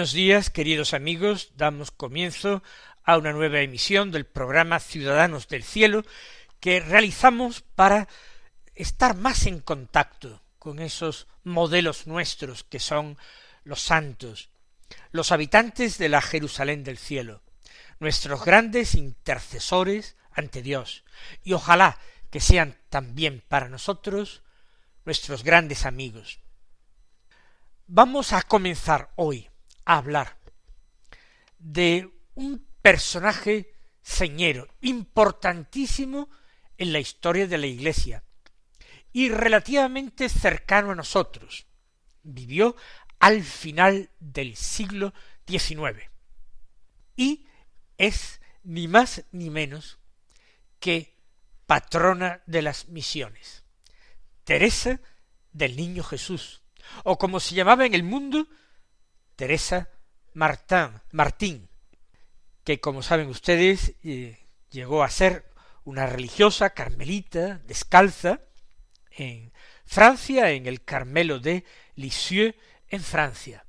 Buenos días, queridos amigos. Damos comienzo a una nueva emisión del programa Ciudadanos del Cielo que realizamos para estar más en contacto con esos modelos nuestros que son los santos, los habitantes de la Jerusalén del cielo, nuestros grandes intercesores ante Dios, y ojalá que sean también para nosotros nuestros grandes amigos. Vamos a comenzar hoy hablar de un personaje señero, importantísimo en la historia de la Iglesia y relativamente cercano a nosotros. Vivió al final del siglo XIX y es ni más ni menos que patrona de las misiones, Teresa del Niño Jesús, o como se llamaba en el mundo, Teresa Martín, Martín, que como saben ustedes eh, llegó a ser una religiosa carmelita descalza en Francia, en el Carmelo de Lisieux, en Francia,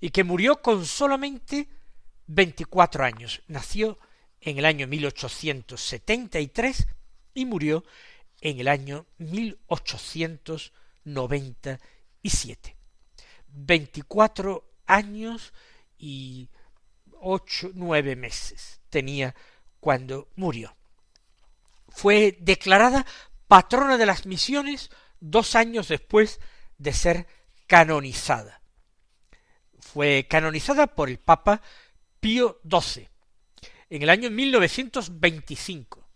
y que murió con solamente veinticuatro años. Nació en el año 1873 y murió en el año 1897. Veinticuatro años y ocho, nueve meses tenía cuando murió. Fue declarada patrona de las misiones dos años después de ser canonizada. Fue canonizada por el Papa Pío XII en el año 1925.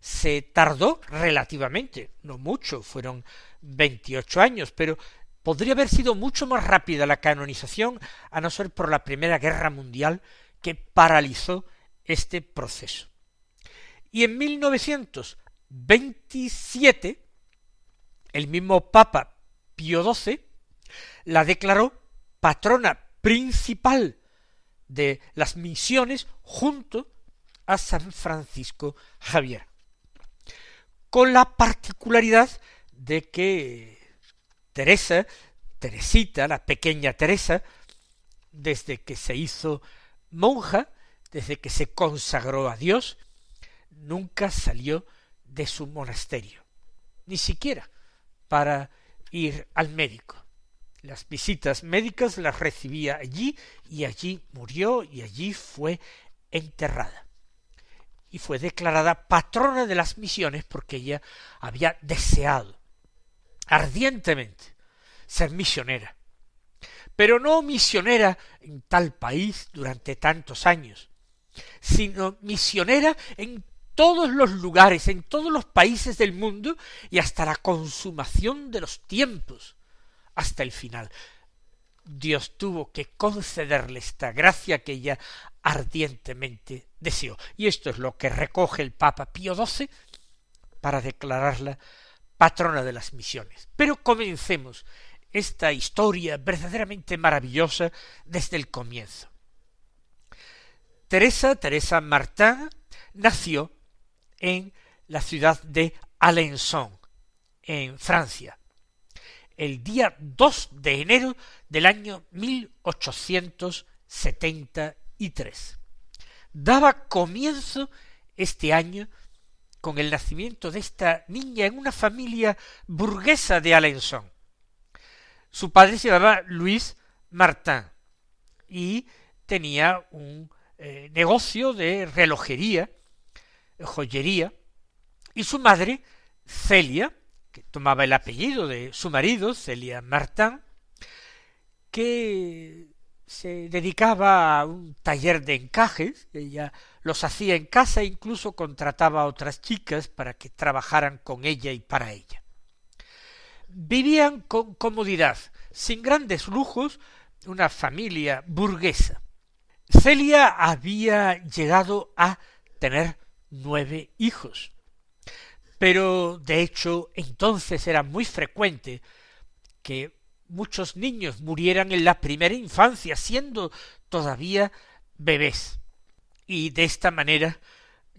Se tardó relativamente, no mucho, fueron veintiocho años, pero Podría haber sido mucho más rápida la canonización a no ser por la Primera Guerra Mundial que paralizó este proceso. Y en 1927, el mismo Papa Pío XII la declaró patrona principal de las misiones junto a San Francisco Javier, con la particularidad de que Teresa, Teresita, la pequeña Teresa, desde que se hizo monja, desde que se consagró a Dios, nunca salió de su monasterio, ni siquiera para ir al médico. Las visitas médicas las recibía allí y allí murió y allí fue enterrada. Y fue declarada patrona de las misiones porque ella había deseado ardientemente ser misionera, pero no misionera en tal país durante tantos años, sino misionera en todos los lugares, en todos los países del mundo y hasta la consumación de los tiempos, hasta el final. Dios tuvo que concederle esta gracia que ella ardientemente deseó. Y esto es lo que recoge el Papa Pío XII para declararla patrona de las misiones. Pero comencemos esta historia verdaderamente maravillosa desde el comienzo. Teresa, Teresa Martin, nació en la ciudad de Alençon, en Francia, el día 2 de enero del año 1873. Daba comienzo este año con el nacimiento de esta niña en una familia burguesa de Alençon. Su padre se llamaba Luis Martin y tenía un eh, negocio de relojería, joyería, y su madre, Celia, que tomaba el apellido de su marido, Celia Martin, que se dedicaba a un taller de encajes, ella los hacía en casa e incluso contrataba a otras chicas para que trabajaran con ella y para ella. Vivían con comodidad, sin grandes lujos, una familia burguesa. Celia había llegado a tener nueve hijos. Pero de hecho entonces era muy frecuente que muchos niños murieran en la primera infancia, siendo todavía bebés. Y de esta manera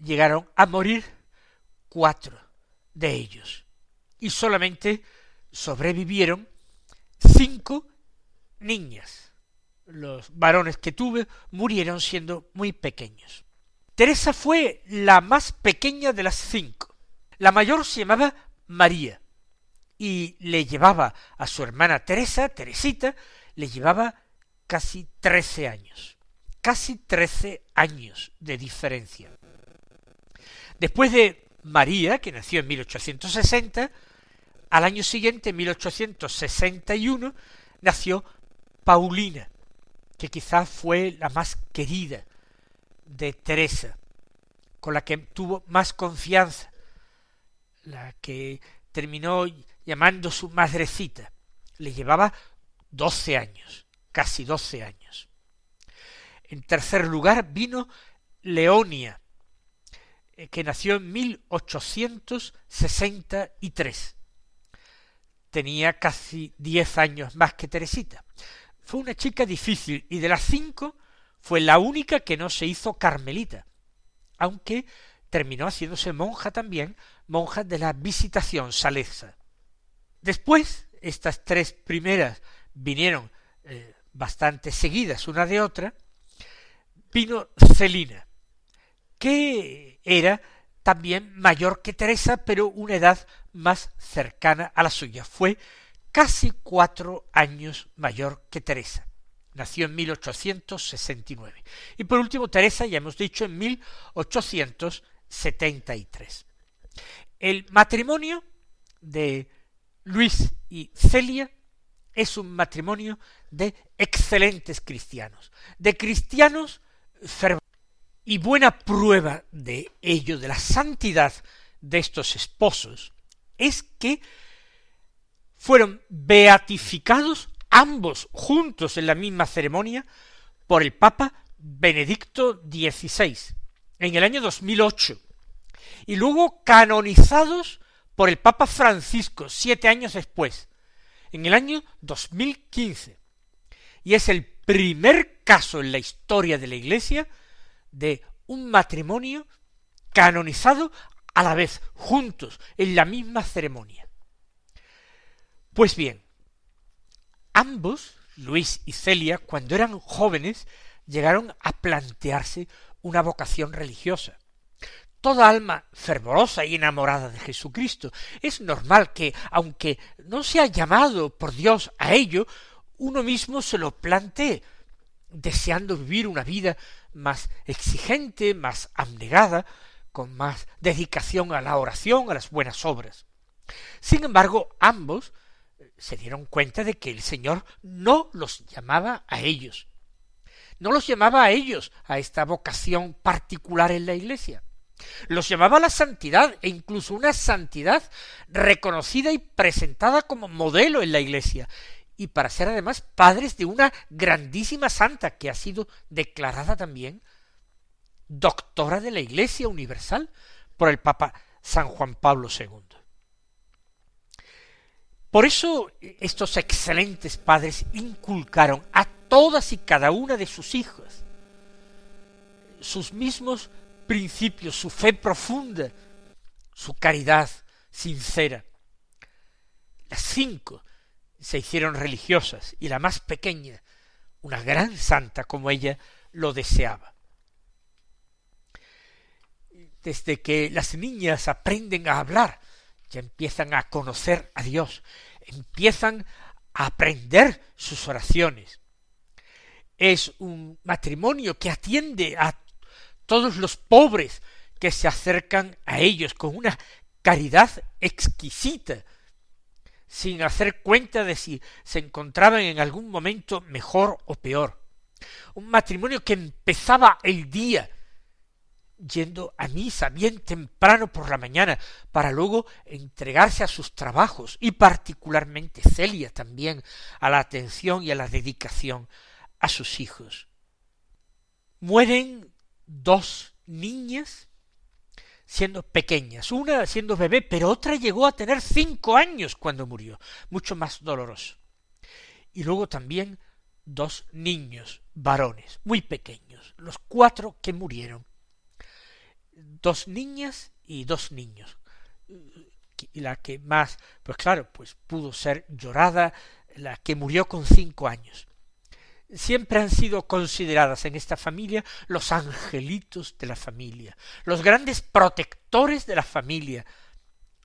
llegaron a morir cuatro de ellos. Y solamente sobrevivieron cinco niñas. Los varones que tuve murieron siendo muy pequeños. Teresa fue la más pequeña de las cinco. La mayor se llamaba María y le llevaba a su hermana Teresa, Teresita, le llevaba casi trece años, casi trece años de diferencia. Después de María, que nació en 1860, al año siguiente, en 1861, nació Paulina, que quizás fue la más querida de Teresa, con la que tuvo más confianza, la que terminó llamando su madrecita. Le llevaba doce años, casi doce años. En tercer lugar vino Leonia, eh, que nació en 1863. Tenía casi diez años más que Teresita. Fue una chica difícil y de las cinco fue la única que no se hizo carmelita, aunque terminó haciéndose monja también, monja de la visitación salesa. Después, estas tres primeras vinieron eh, bastante seguidas una de otra, vino Celina, que era también mayor que Teresa, pero una edad más cercana a la suya. Fue casi cuatro años mayor que Teresa. Nació en 1869. Y por último, Teresa, ya hemos dicho, en 1873. El matrimonio de Luis y Celia es un matrimonio de excelentes cristianos, de cristianos fervorosos. Y buena prueba de ello, de la santidad de estos esposos, es que fueron beatificados ambos juntos en la misma ceremonia por el Papa Benedicto XVI en el año 2008 y luego canonizados por el Papa Francisco siete años después, en el año 2015. Y es el primer caso en la historia de la Iglesia de un matrimonio canonizado a la vez, juntos, en la misma ceremonia. Pues bien, ambos, Luis y Celia, cuando eran jóvenes, llegaron a plantearse una vocación religiosa toda alma fervorosa y enamorada de Jesucristo. Es normal que, aunque no sea llamado por Dios a ello, uno mismo se lo plantee, deseando vivir una vida más exigente, más abnegada, con más dedicación a la oración, a las buenas obras. Sin embargo, ambos se dieron cuenta de que el Señor no los llamaba a ellos, no los llamaba a ellos a esta vocación particular en la Iglesia. Los llamaba la santidad e incluso una santidad reconocida y presentada como modelo en la Iglesia y para ser además padres de una grandísima santa que ha sido declarada también doctora de la Iglesia Universal por el Papa San Juan Pablo II. Por eso estos excelentes padres inculcaron a todas y cada una de sus hijas sus mismos principios, su fe profunda, su caridad sincera. Las cinco se hicieron religiosas y la más pequeña, una gran santa como ella lo deseaba. Desde que las niñas aprenden a hablar, ya empiezan a conocer a Dios, empiezan a aprender sus oraciones. Es un matrimonio que atiende a todos los pobres que se acercan a ellos con una caridad exquisita sin hacer cuenta de si se encontraban en algún momento mejor o peor. Un matrimonio que empezaba el día yendo a misa bien temprano por la mañana para luego entregarse a sus trabajos y particularmente Celia también a la atención y a la dedicación a sus hijos. Mueren dos niñas siendo pequeñas, una siendo bebé, pero otra llegó a tener cinco años cuando murió, mucho más doloroso. Y luego también dos niños varones, muy pequeños, los cuatro que murieron dos niñas y dos niños. Y la que más, pues claro, pues pudo ser llorada, la que murió con cinco años. Siempre han sido consideradas en esta familia los angelitos de la familia, los grandes protectores de la familia,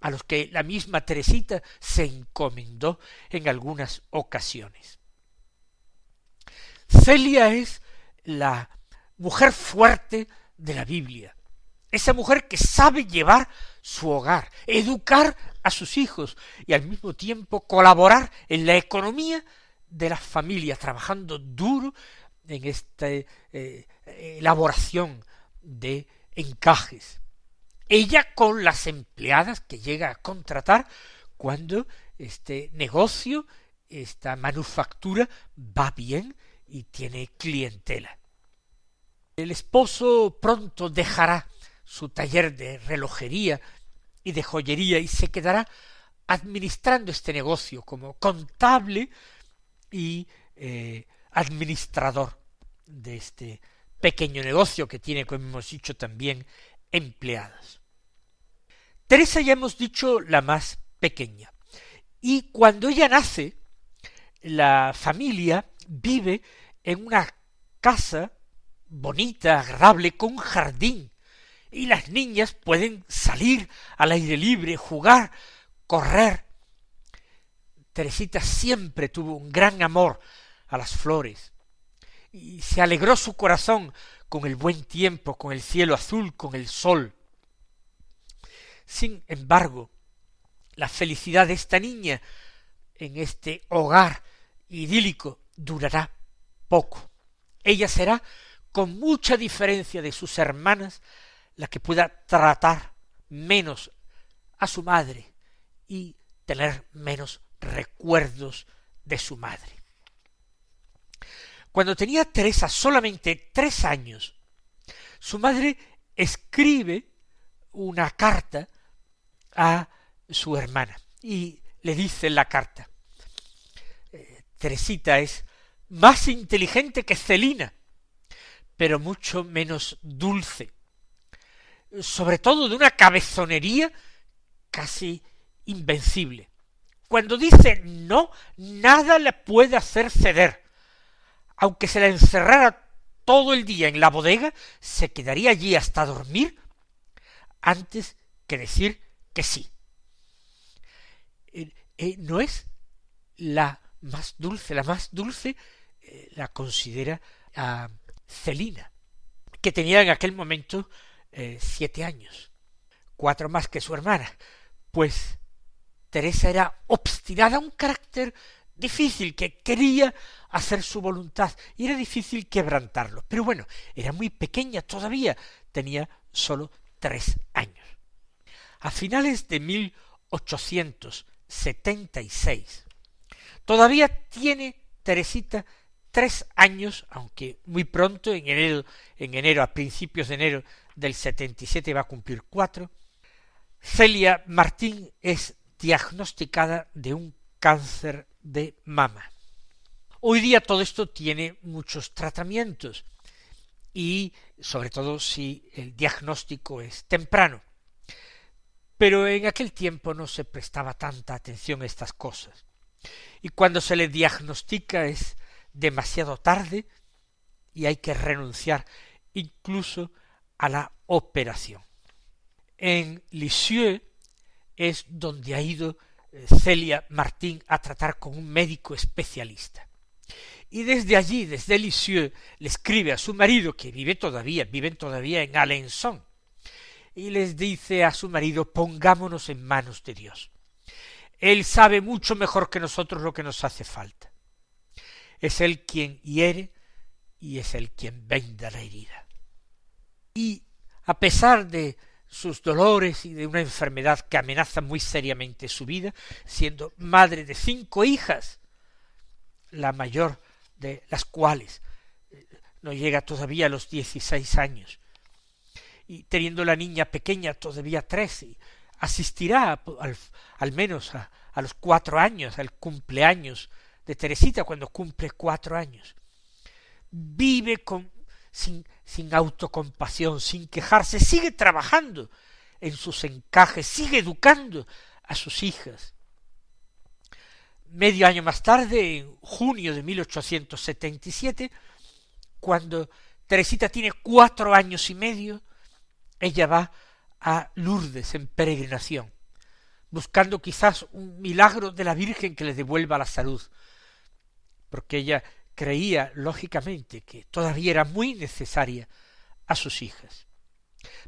a los que la misma Teresita se encomendó en algunas ocasiones. Celia es la mujer fuerte de la Biblia, esa mujer que sabe llevar su hogar, educar a sus hijos y al mismo tiempo colaborar en la economía de la familia, trabajando duro en esta eh, elaboración de encajes. Ella con las empleadas que llega a contratar cuando este negocio, esta manufactura va bien y tiene clientela. El esposo pronto dejará su taller de relojería y de joyería y se quedará administrando este negocio como contable y eh, administrador de este pequeño negocio que tiene, como hemos dicho, también empleadas. Teresa ya hemos dicho la más pequeña. Y cuando ella nace, la familia vive en una casa bonita, agradable, con jardín, y las niñas pueden salir al aire libre, jugar, correr. Teresita siempre tuvo un gran amor a las flores y se alegró su corazón con el buen tiempo, con el cielo azul, con el sol. Sin embargo, la felicidad de esta niña en este hogar idílico durará poco. Ella será, con mucha diferencia de sus hermanas, la que pueda tratar menos a su madre y tener menos recuerdos de su madre. Cuando tenía Teresa solamente tres años, su madre escribe una carta a su hermana y le dice en la carta, eh, Teresita es más inteligente que Celina, pero mucho menos dulce sobre todo de una cabezonería casi invencible. Cuando dice no, nada le puede hacer ceder. Aunque se la encerrara todo el día en la bodega, se quedaría allí hasta dormir antes que decir que sí. Eh, eh, no es la más dulce, la más dulce eh, la considera a Celina, que tenía en aquel momento siete años, cuatro más que su hermana, pues Teresa era obstinada, un carácter difícil, que quería hacer su voluntad, y era difícil quebrantarlo. Pero bueno, era muy pequeña todavía, tenía sólo tres años. A finales de mil ochocientos setenta y seis, todavía tiene Teresita tres años, aunque muy pronto, en enero, en enero, a principios de enero del 77 va a cumplir cuatro, Celia Martín es diagnosticada de un cáncer de mama. Hoy día todo esto tiene muchos tratamientos y sobre todo si el diagnóstico es temprano. Pero en aquel tiempo no se prestaba tanta atención a estas cosas. Y cuando se le diagnostica es demasiado tarde y hay que renunciar incluso a la operación. En Lisieux es donde ha ido eh, Celia Martín a tratar con un médico especialista. Y desde allí, desde Lisieux, le escribe a su marido, que vive todavía, viven todavía en Alençon, y les dice a su marido, pongámonos en manos de Dios. Él sabe mucho mejor que nosotros lo que nos hace falta. Es Él quien hiere y es Él quien venda la herida. Y a pesar de sus dolores y de una enfermedad que amenaza muy seriamente su vida, siendo madre de cinco hijas, la mayor de las cuales eh, no llega todavía a los dieciséis años, y teniendo la niña pequeña todavía trece, asistirá al, menos a, a, los cuatro años, al cumpleaños de Teresita cuando cumple cuatro años. Vive con, sin, sin autocompasión, sin quejarse, sigue trabajando en sus encajes, sigue educando a sus hijas. Medio año más tarde, en junio de 1877, cuando Teresita tiene cuatro años y medio, ella va a Lourdes en peregrinación, buscando quizás un milagro de la Virgen que le devuelva la salud, porque ella creía lógicamente que todavía era muy necesaria a sus hijas.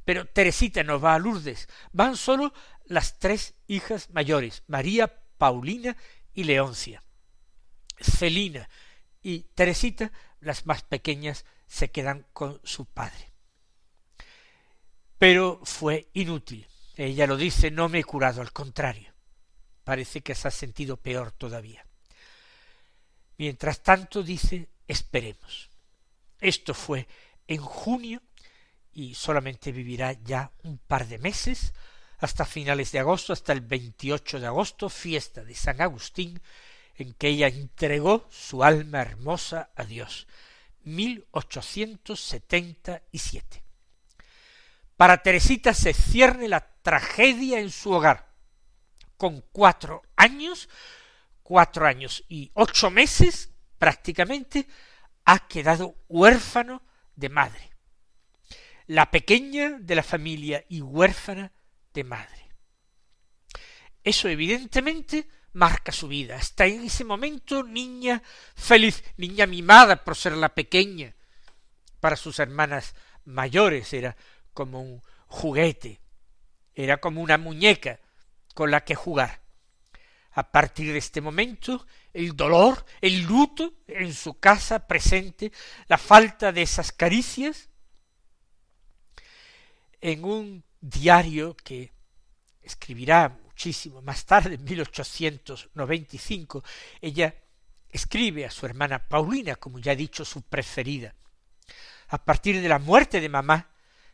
Pero Teresita no va a Lourdes, van solo las tres hijas mayores, María, Paulina y Leoncia. Celina y Teresita, las más pequeñas, se quedan con su padre. Pero fue inútil. Ella lo dice, no me he curado, al contrario. Parece que se ha sentido peor todavía. Mientras tanto, dice, esperemos. Esto fue en junio y solamente vivirá ya un par de meses, hasta finales de agosto, hasta el 28 de agosto, fiesta de San Agustín, en que ella entregó su alma hermosa a Dios. 1877. Para Teresita se cierne la tragedia en su hogar. Con cuatro años, cuatro años y ocho meses prácticamente, ha quedado huérfano de madre. La pequeña de la familia y huérfana de madre. Eso evidentemente marca su vida. Está en ese momento niña feliz, niña mimada por ser la pequeña. Para sus hermanas mayores era como un juguete, era como una muñeca con la que jugar. A partir de este momento, el dolor, el luto en su casa presente, la falta de esas caricias, en un diario que escribirá muchísimo más tarde, en 1895, ella escribe a su hermana Paulina, como ya he dicho, su preferida. A partir de la muerte de mamá,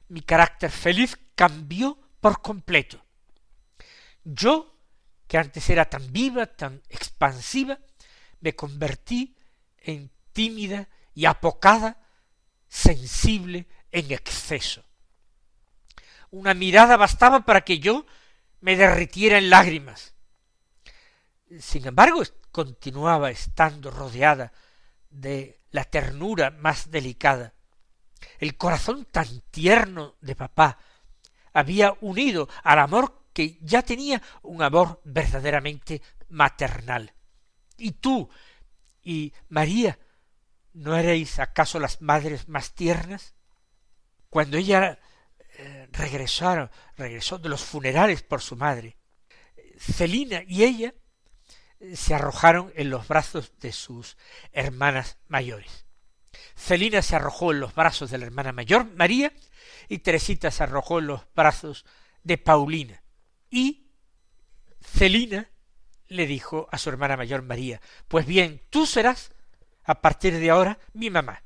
mi carácter feliz cambió por completo. Yo, que antes era tan viva, tan expansiva, me convertí en tímida y apocada, sensible en exceso. Una mirada bastaba para que yo me derritiera en lágrimas. Sin embargo, continuaba estando rodeada de la ternura más delicada el corazón tan tierno de papá había unido al amor que ya tenía un amor verdaderamente maternal. ¿Y tú y María no erais acaso las madres más tiernas? Cuando ella eh, regresaron, regresó de los funerales por su madre, Celina y ella eh, se arrojaron en los brazos de sus hermanas mayores. Celina se arrojó en los brazos de la hermana mayor, María, y Teresita se arrojó en los brazos de Paulina. Y Celina le dijo a su hermana mayor María, pues bien, tú serás a partir de ahora mi mamá.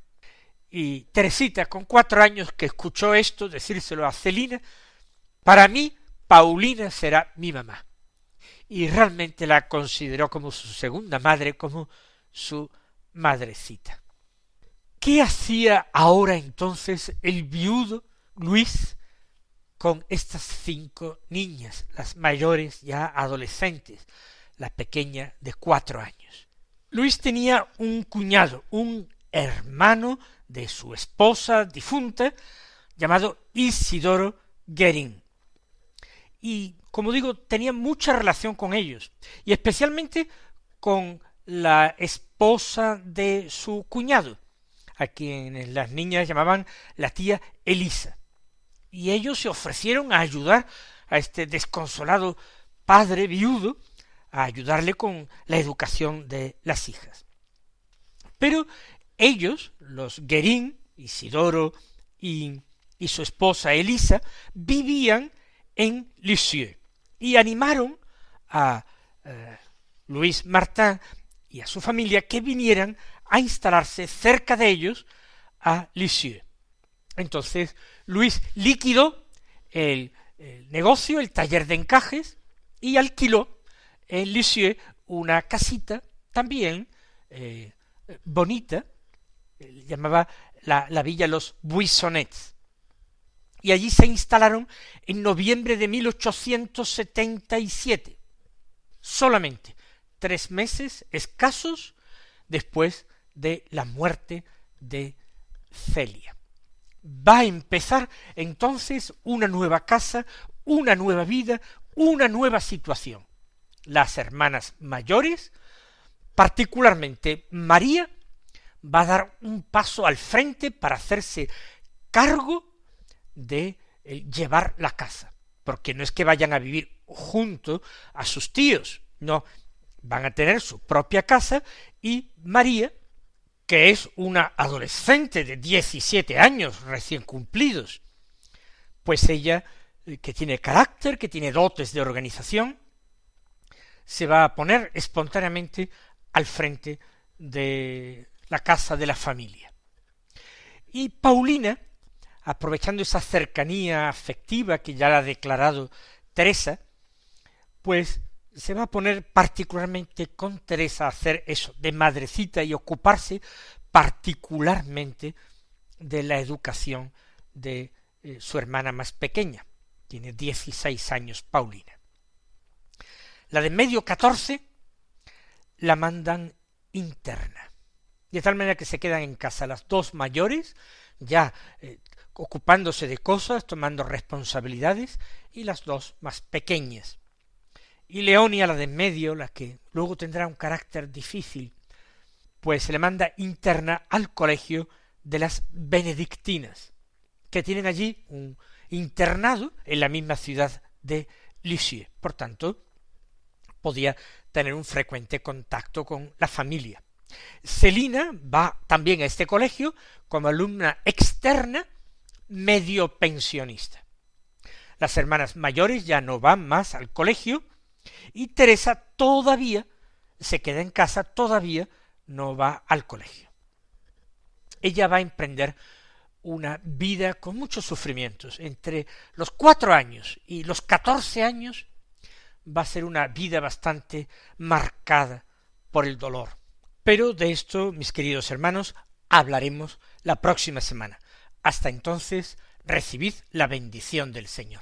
Y Teresita, con cuatro años que escuchó esto, decírselo a Celina, para mí Paulina será mi mamá. Y realmente la consideró como su segunda madre, como su madrecita. ¿Qué hacía ahora entonces el viudo Luis con estas cinco niñas, las mayores ya adolescentes, la pequeña de cuatro años? Luis tenía un cuñado, un hermano de su esposa difunta, llamado Isidoro Gering. Y, como digo, tenía mucha relación con ellos, y especialmente con la esposa de su cuñado, a quien las niñas llamaban la tía Elisa. Y ellos se ofrecieron a ayudar a este desconsolado padre viudo a ayudarle con la educación de las hijas. Pero ellos, los Guerín, Isidoro y, y su esposa Elisa, vivían en Lisieux y animaron a eh, Luis Martin y a su familia que vinieran a instalarse cerca de ellos a Lisieux. Entonces Luis liquidó el, negocio, el taller de encajes, y alquiló en Lisieux una casita también eh, bonita, llamaba la, la, villa Los Buissonets. Y allí se instalaron en noviembre de 1877, solamente tres meses escasos después de la muerte de Celia. Va a empezar entonces una nueva casa, una nueva vida, una nueva situación. Las hermanas mayores, particularmente María, va a dar un paso al frente para hacerse cargo de eh, llevar la casa, porque no es que vayan a vivir junto a sus tíos, no, van a tener su propia casa y María que es una adolescente de 17 años recién cumplidos, pues ella, eh, que tiene carácter, que tiene dotes de organización, se va a poner espontáneamente al frente de la casa de la familia. Y Paulina, aprovechando esa cercanía afectiva que ya la ha declarado Teresa, pues se va a poner particularmente con Teresa a hacer eso, de madrecita y ocuparse particularmente de la educación de eh, su hermana más pequeña. Tiene dieciséis años Paulina. La de medio catorce la mandan interna. De tal manera que se quedan en casa las dos mayores, ya eh, ocupándose de cosas, tomando responsabilidades, y las dos más pequeñas, y Leonia, la de medio, la que luego tendrá un carácter difícil, pues se le manda interna al colegio de las benedictinas, que tienen allí un internado en la misma ciudad de Lisieux. Por tanto, podía tener un frecuente contacto con la familia. Celina va también a este colegio como alumna externa medio pensionista. Las hermanas mayores ya no van más al colegio, y Teresa todavía se queda en casa, todavía no va al colegio. Ella va a emprender una vida con muchos sufrimientos. Entre los cuatro años y los catorce años va a ser una vida bastante marcada por el dolor. Pero de esto, mis queridos hermanos, hablaremos la próxima semana. Hasta entonces, recibid la bendición del Señor.